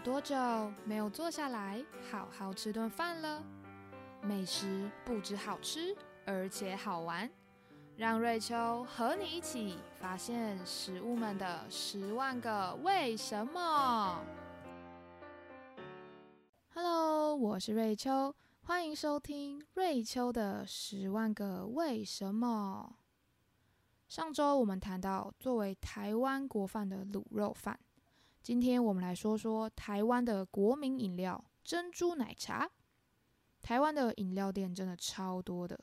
多久没有坐下来好好吃顿饭了？美食不止好吃，而且好玩。让瑞秋和你一起发现食物们的十万个为什么。Hello，我是瑞秋，欢迎收听瑞秋的十万个为什么。上周我们谈到作为台湾国饭的卤肉饭。今天我们来说说台湾的国民饮料珍珠奶茶。台湾的饮料店真的超多的。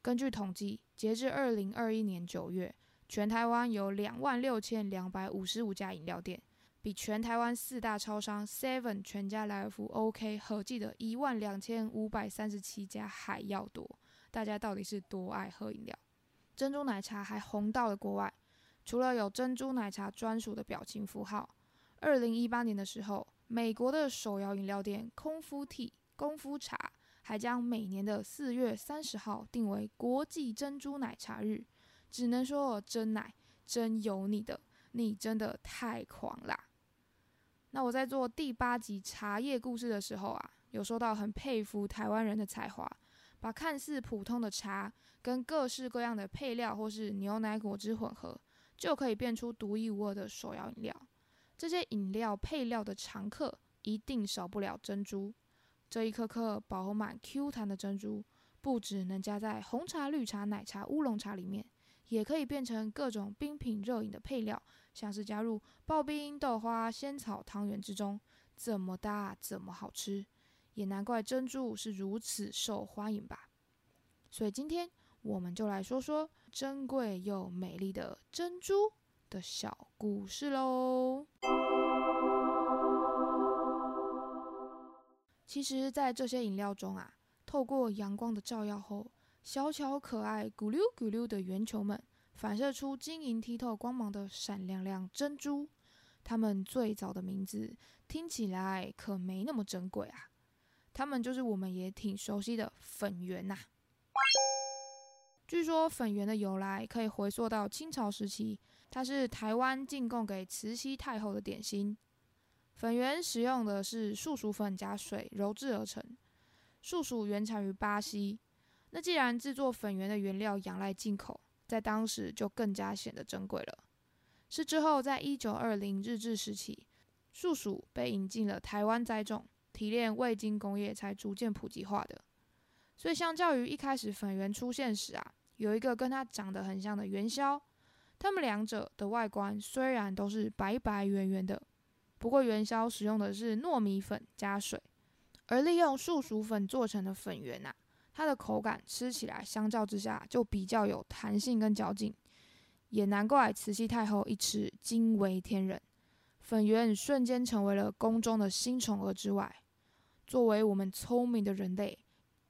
根据统计，截至二零二一年九月，全台湾有两万六千两百五十五家饮料店，比全台湾四大超商 Seven、全家、莱尔富、OK 合计的一万两千五百三十七家还要多。大家到底是多爱喝饮料？珍珠奶茶还红到了国外，除了有珍珠奶茶专属的表情符号。二零一八年的时候，美国的手摇饮料店空夫 Tea 功夫茶还将每年的四月三十号定为国际珍珠奶茶日。只能说真奶真有你的，你真的太狂啦！那我在做第八集茶叶故事的时候啊，有说到很佩服台湾人的才华，把看似普通的茶跟各式各样的配料或是牛奶果汁混合，就可以变出独一无二的手摇饮料。这些饮料配料的常客一定少不了珍珠。这一颗颗饱满 Q 弹的珍珠，不只能加在红茶、绿茶、奶茶、乌龙茶里面，也可以变成各种冰品热饮的配料，像是加入刨冰、豆花、仙草、汤圆之中，怎么搭怎么好吃。也难怪珍珠是如此受欢迎吧。所以今天我们就来说说珍贵又美丽的珍珠。的小故事喽。其实，在这些饮料中啊，透过阳光的照耀后，小巧可爱、咕溜咕溜的圆球们，反射出晶莹剔透光芒的闪亮亮珍珠。它们最早的名字听起来可没那么珍贵啊，它们就是我们也挺熟悉的粉圆呐。据说粉圆的由来可以回溯到清朝时期，它是台湾进贡给慈禧太后的点心。粉圆使用的是树薯粉加水揉制而成，树薯原产于巴西。那既然制作粉圆的原料仰赖进口，在当时就更加显得珍贵了。是之后在一九二零日治时期，树薯被引进了台湾栽种，提炼味精工业才逐渐普及化的。所以相较于一开始粉圆出现时啊。有一个跟它长得很像的元宵，它们两者的外观虽然都是白白圆圆的，不过元宵使用的是糯米粉加水，而利用树薯粉做成的粉圆呐，它的口感吃起来相较之下就比较有弹性跟嚼劲，也难怪慈禧太后一吃惊为天人，粉圆瞬间成为了宫中的新宠儿之外，作为我们聪明的人类，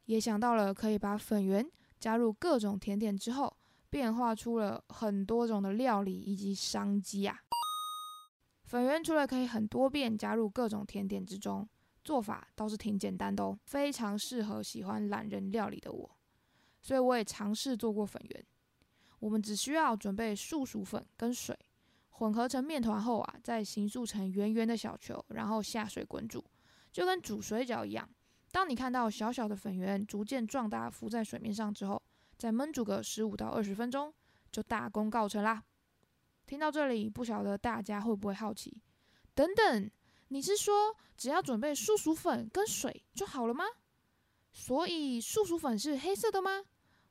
也想到了可以把粉圆。加入各种甜点之后，变化出了很多种的料理以及商机啊。粉圆除了可以很多变加入各种甜点之中，做法倒是挺简单的哦，非常适合喜欢懒人料理的我。所以我也尝试做过粉圆。我们只需要准备树薯粉跟水，混合成面团后啊，再形塑成圆圆的小球，然后下水滚煮，就跟煮水饺一样。当你看到小小的粉圆逐渐壮大浮在水面上之后，再焖煮个十五到二十分钟，就大功告成啦。听到这里，不晓得大家会不会好奇？等等，你是说只要准备树薯粉跟水就好了吗？所以树薯粉是黑色的吗？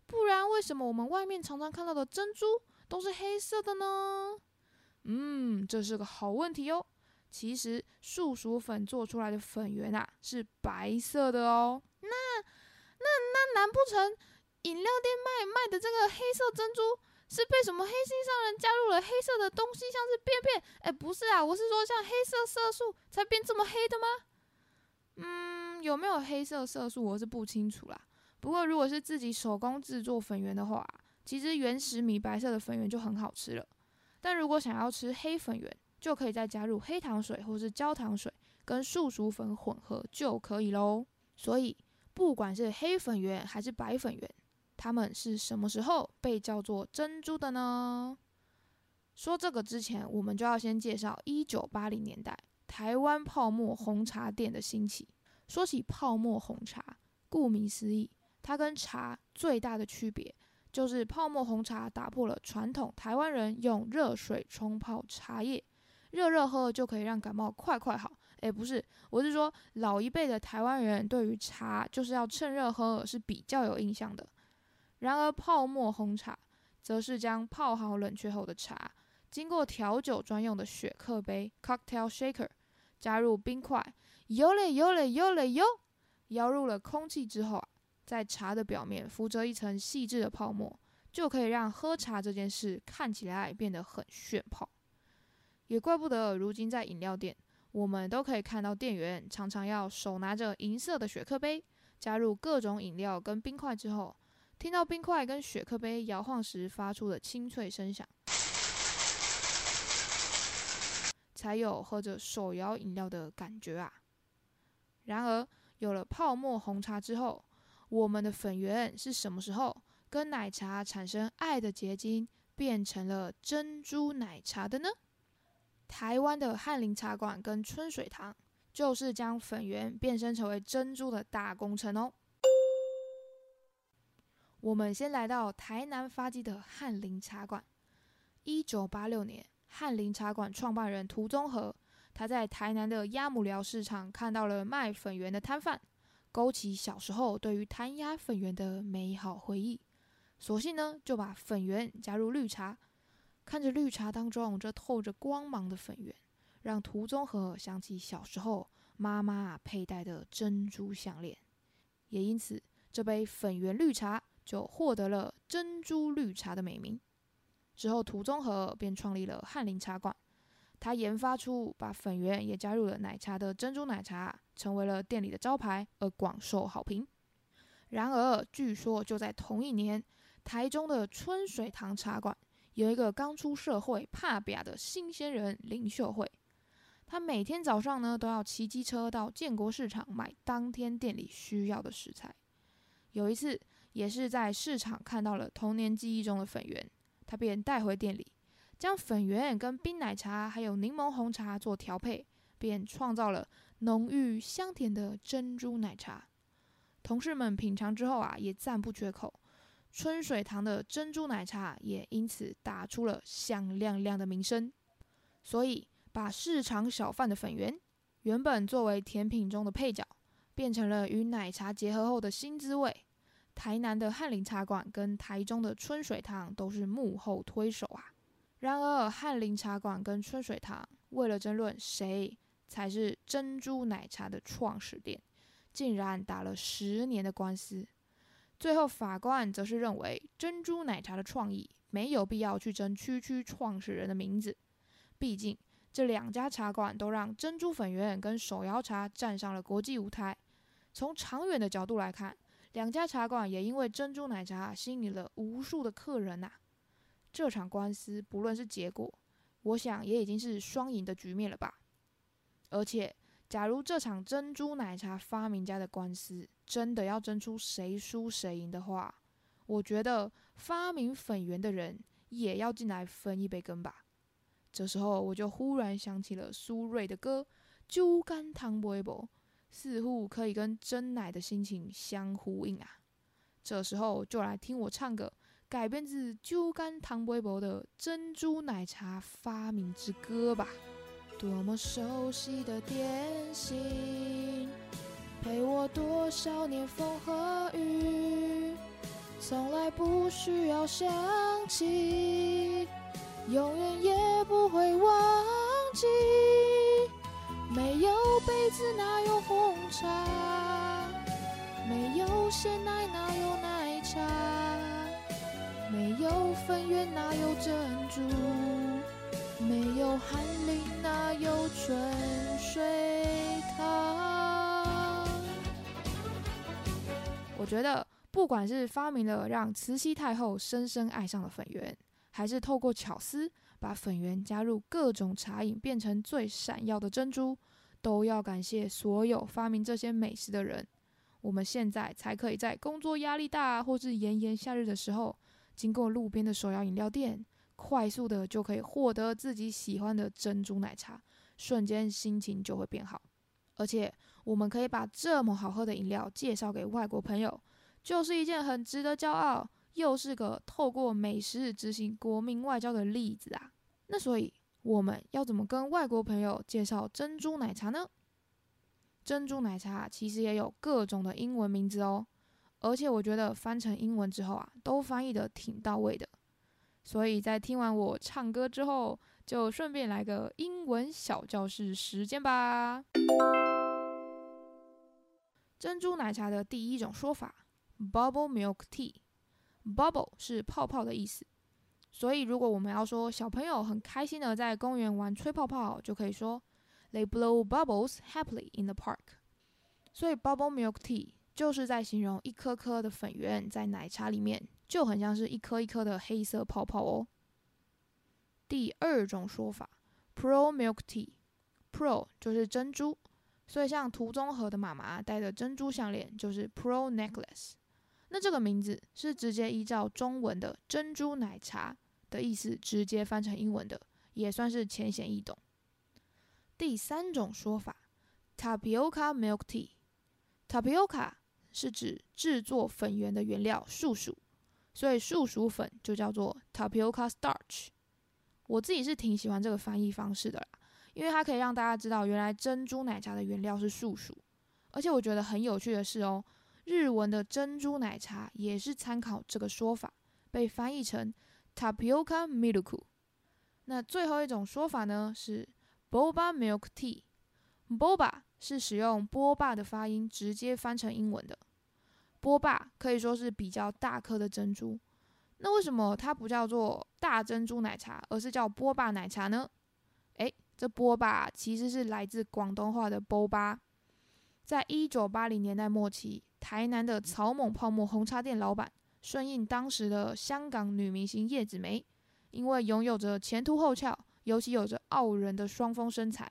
不然为什么我们外面常常看到的珍珠都是黑色的呢？嗯，这是个好问题哦。其实树薯粉做出来的粉圆啊是白色的哦。那那那难不成饮料店卖卖的这个黑色珍珠是被什么黑心商人加入了黑色的东西，像是便便？哎，不是啊，我是说像黑色色素才变这么黑的吗？嗯，有没有黑色色素我是不清楚啦。不过如果是自己手工制作粉圆的话，其实原始米白色的粉圆就很好吃了。但如果想要吃黑粉圆，就可以再加入黑糖水或是焦糖水，跟树薯粉混合就可以喽。所以，不管是黑粉圆还是白粉圆，他们是什么时候被叫做珍珠的呢？说这个之前，我们就要先介绍一九八零年代台湾泡沫红茶店的兴起。说起泡沫红茶，顾名思义，它跟茶最大的区别就是泡沫红茶打破了传统台湾人用热水冲泡茶叶，热热喝就可以让感冒快快好。诶，不是，我是说老一辈的台湾人对于茶就是要趁热喝是比较有印象的。然而泡沫红茶则是将泡好冷却后的茶，经过调酒专用的雪克杯 （cocktail shaker） 加入冰块，游嘞游嘞游嘞游，摇入了空气之后啊，在茶的表面浮着一层细致的泡沫，就可以让喝茶这件事看起来变得很炫泡。也怪不得如今在饮料店。我们都可以看到，店员常常要手拿着银色的雪克杯，加入各种饮料跟冰块之后，听到冰块跟雪克杯摇晃时发出的清脆声响，才有喝着手摇饮料的感觉啊。然而，有了泡沫红茶之后，我们的粉圆是什么时候跟奶茶产生爱的结晶，变成了珍珠奶茶的呢？台湾的翰林茶馆跟春水堂，就是将粉圆变身成为珍珠的大工程哦。我们先来到台南发迹的翰林茶馆。一九八六年，翰林茶馆创办人涂宗和，他在台南的鸭母寮市场看到了卖粉圆的摊贩，勾起小时候对于摊鸭粉圆的美好回忆，索性呢就把粉圆加入绿茶。看着绿茶当中这透着光芒的粉圆，让涂宗和想起小时候妈妈佩戴的珍珠项链，也因此这杯粉圆绿茶就获得了珍珠绿茶的美名。之后，涂宗和便创立了翰林茶馆，他研发出把粉圆也加入了奶茶的珍珠奶茶，成为了店里的招牌，而广受好评。然而，据说就在同一年，台中的春水堂茶馆。有一个刚出社会、怕瘪的新鲜人林秀慧，她每天早上呢都要骑机车到建国市场买当天店里需要的食材。有一次，也是在市场看到了童年记忆中的粉圆，他便带回店里，将粉圆跟冰奶茶还有柠檬红茶做调配，便创造了浓郁香甜的珍珠奶茶。同事们品尝之后啊，也赞不绝口。春水堂的珍珠奶茶也因此打出了响亮亮的名声，所以把市场小贩的粉圆原本作为甜品中的配角，变成了与奶茶结合后的新滋味。台南的翰林茶馆跟台中的春水堂都是幕后推手啊。然而，翰林茶馆跟春水堂为了争论谁才是珍珠奶茶的创始店，竟然打了十年的官司。最后，法官则是认为珍珠奶茶的创意没有必要去争区区创始人的名字，毕竟这两家茶馆都让珍珠粉圆跟手摇茶站上了国际舞台。从长远的角度来看，两家茶馆也因为珍珠奶茶吸引了无数的客人呐。这场官司不论是结果，我想也已经是双赢的局面了吧。而且。假如这场珍珠奶茶发明家的官司真的要争出谁输谁赢的话，我觉得发明粉圆的人也要进来分一杯羹吧。这时候我就忽然想起了苏芮的歌《酒干倘卖无》，似乎可以跟真奶的心情相呼应啊。这时候就来听我唱个改编自《酒干倘卖无》的珍珠奶茶发明之歌吧。多么熟悉的点心，陪我多少年风和雨，从来不需要想起，永远也不会忘记。没有杯子哪有红茶？没有鲜奶哪有奶茶？没有粉圆哪有珍珠？没有翰林，哪有春水堂？我觉得，不管是发明了让慈禧太后深深爱上了粉圆，还是透过巧思把粉圆加入各种茶饮变成最闪耀的珍珠，都要感谢所有发明这些美食的人。我们现在才可以在工作压力大或是炎炎夏日的时候，经过路边的手摇饮料店。快速的就可以获得自己喜欢的珍珠奶茶，瞬间心情就会变好。而且我们可以把这么好喝的饮料介绍给外国朋友，就是一件很值得骄傲，又是个透过美食执行国民外交的例子啊。那所以我们要怎么跟外国朋友介绍珍珠奶茶呢？珍珠奶茶其实也有各种的英文名字哦，而且我觉得翻成英文之后啊，都翻译的挺到位的。所以在听完我唱歌之后，就顺便来个英文小教室时间吧。珍珠奶茶的第一种说法，bubble milk tea。Bubble 是泡泡的意思，所以如果我们要说小朋友很开心的在公园玩吹泡泡，就可以说 they blow bubbles happily in the park。所以 bubble milk tea 就是在形容一颗颗的粉圆在奶茶里面，就很像是一颗一颗的黑色泡泡哦。第二种说法，pearl milk tea，pearl 就是珍珠。所以，像图中和的妈妈戴的珍珠项链就是 Pearl Necklace。那这个名字是直接依照中文的“珍珠奶茶”的意思直接翻成英文的，也算是浅显易懂。第三种说法，Tapioca Milk Tea。Tapioca 是指制作粉圆的原料树薯，所以树薯粉就叫做 Tapioca Starch。我自己是挺喜欢这个翻译方式的啦。因为它可以让大家知道，原来珍珠奶茶的原料是树薯，而且我觉得很有趣的是哦，日文的珍珠奶茶也是参考这个说法，被翻译成 tapioca milk。那最后一种说法呢是 boba milk tea。boba 是使用波霸的发音直接翻成英文的，波霸可以说是比较大颗的珍珠。那为什么它不叫做大珍珠奶茶，而是叫波霸奶茶呢？诶。这波霸其实是来自广东话的波巴，在一九八零年代末期，台南的草蜢泡沫红茶店老板顺应当时的香港女明星叶子楣，因为拥有着前凸后翘，尤其有着傲人的双峰身材，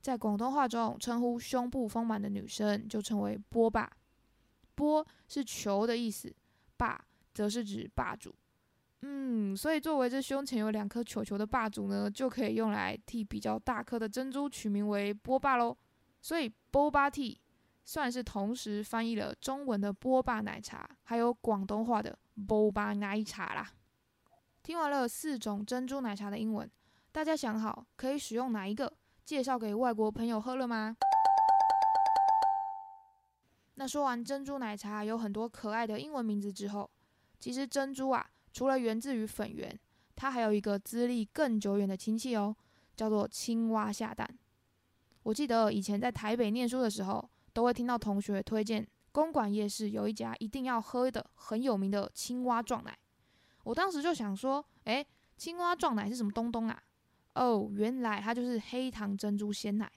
在广东话中称呼胸部丰满的女生就称为波霸。波是球的意思，霸则是指霸主。嗯，所以作为这胸前有两颗球球的霸主呢，就可以用来替比较大颗的珍珠取名为波霸喽。所以波霸 T 算是同时翻译了中文的波霸奶茶，还有广东话的波霸奶茶啦。听完了四种珍珠奶茶的英文，大家想好可以使用哪一个介绍给外国朋友喝了吗？那说完珍珠奶茶有很多可爱的英文名字之后，其实珍珠啊。除了源自于粉圆，它还有一个资历更久远的亲戚哦，叫做青蛙下蛋。我记得以前在台北念书的时候，都会听到同学推荐公馆夜市有一家一定要喝的很有名的青蛙撞奶。我当时就想说，诶，青蛙撞奶是什么东东啊？哦，原来它就是黑糖珍珠鲜奶。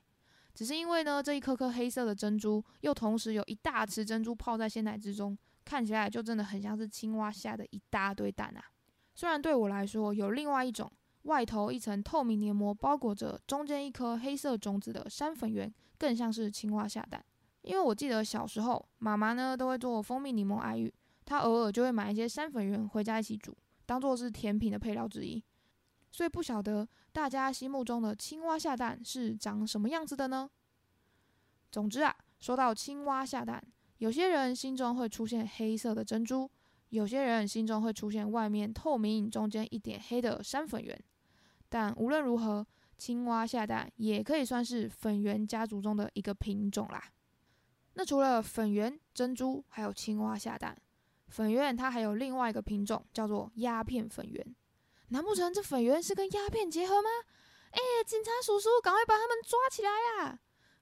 只是因为呢，这一颗颗黑色的珍珠，又同时有一大池珍珠泡在鲜奶之中。看起来就真的很像是青蛙下的一大堆蛋啊！虽然对我来说，有另外一种外头一层透明黏膜包裹着中间一颗黑色种子的山粉圆，更像是青蛙下蛋。因为我记得小时候，妈妈呢都会做蜂蜜柠檬爱玉，她偶尔就会买一些山粉圆回家一起煮，当做是甜品的配料之一。所以不晓得大家心目中的青蛙下蛋是长什么样子的呢？总之啊，说到青蛙下蛋。有些人心中会出现黑色的珍珠，有些人心中会出现外面透明、中间一点黑的山粉圆。但无论如何，青蛙下蛋也可以算是粉圆家族中的一个品种啦。那除了粉圆、珍珠，还有青蛙下蛋，粉圆它还有另外一个品种叫做鸦片粉圆。难不成这粉圆是跟鸦片结合吗？哎，警察叔叔，赶快把他们抓起来呀！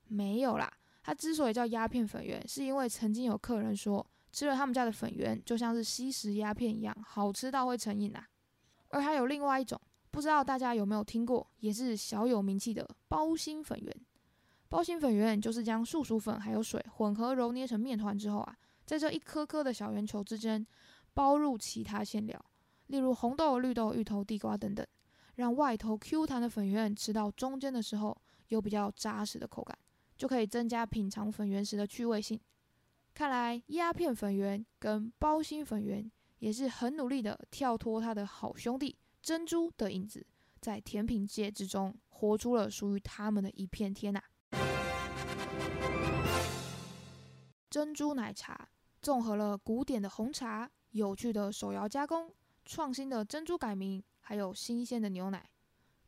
没有啦。它之所以叫鸦片粉圆，是因为曾经有客人说吃了他们家的粉圆就像是吸食鸦片一样，好吃到会成瘾啊。而还有另外一种，不知道大家有没有听过，也是小有名气的包心粉圆。包心粉圆就是将树薯粉还有水混合揉捏成面团之后啊，在这一颗颗的小圆球之间包入其他馅料，例如红豆、绿豆、芋头、地瓜等等，让外头 Q 弹的粉圆吃到中间的时候有比较扎实的口感。就可以增加品尝粉圆时的趣味性。看来鸦片粉圆跟包心粉圆也是很努力的跳脱他的好兄弟珍珠的影子，在甜品界之中活出了属于他们的一片天呐！珍珠奶茶综合了古典的红茶、有趣的手摇加工、创新的珍珠改名，还有新鲜的牛奶，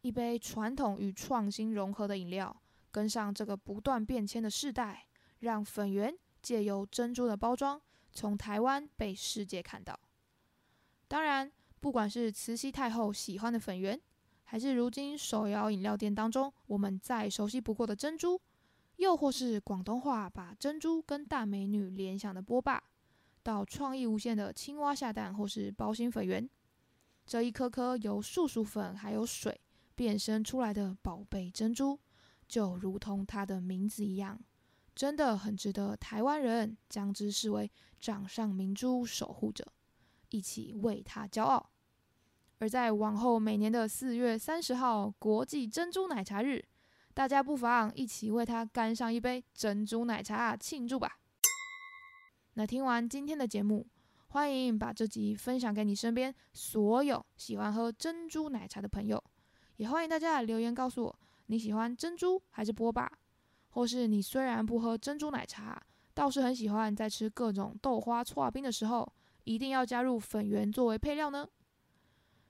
一杯传统与创新融合的饮料，跟上这个不断变迁的时代，让粉圆借由珍珠的包装，从台湾被世界看到。当然，不管是慈禧太后喜欢的粉圆，还是如今手摇饮料店当中我们再熟悉不过的珍珠，又或是广东话把珍珠跟大美女联想的波霸，到创意无限的青蛙下蛋或是包心粉圆，这一颗颗由树薯粉还有水变身出来的宝贝珍珠，就如同它的名字一样，真的很值得台湾人将之视为掌上明珠守护者。一起为他骄傲。而在往后每年的四月三十号国际珍珠奶茶日，大家不妨一起为他干上一杯珍珠奶茶庆祝吧。那听完今天的节目，欢迎把这集分享给你身边所有喜欢喝珍珠奶茶的朋友，也欢迎大家留言告诉我你喜欢珍珠还是波霸，或是你虽然不喝珍珠奶茶，倒是很喜欢在吃各种豆花、搓冰的时候。一定要加入粉圆作为配料呢。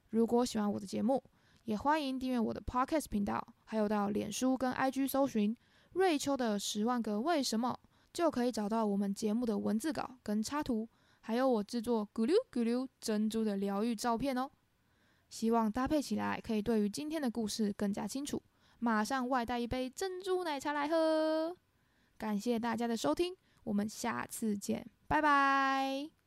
如果喜欢我的节目，也欢迎订阅我的 Podcast 频道，还有到脸书跟 IG 搜寻瑞秋的十万个为什么，就可以找到我们节目的文字稿跟插图，还有我制作咕噜咕噜珍珠的疗愈照片哦。希望搭配起来可以对于今天的故事更加清楚。马上外带一杯珍珠奶茶来喝。感谢大家的收听，我们下次见，拜拜。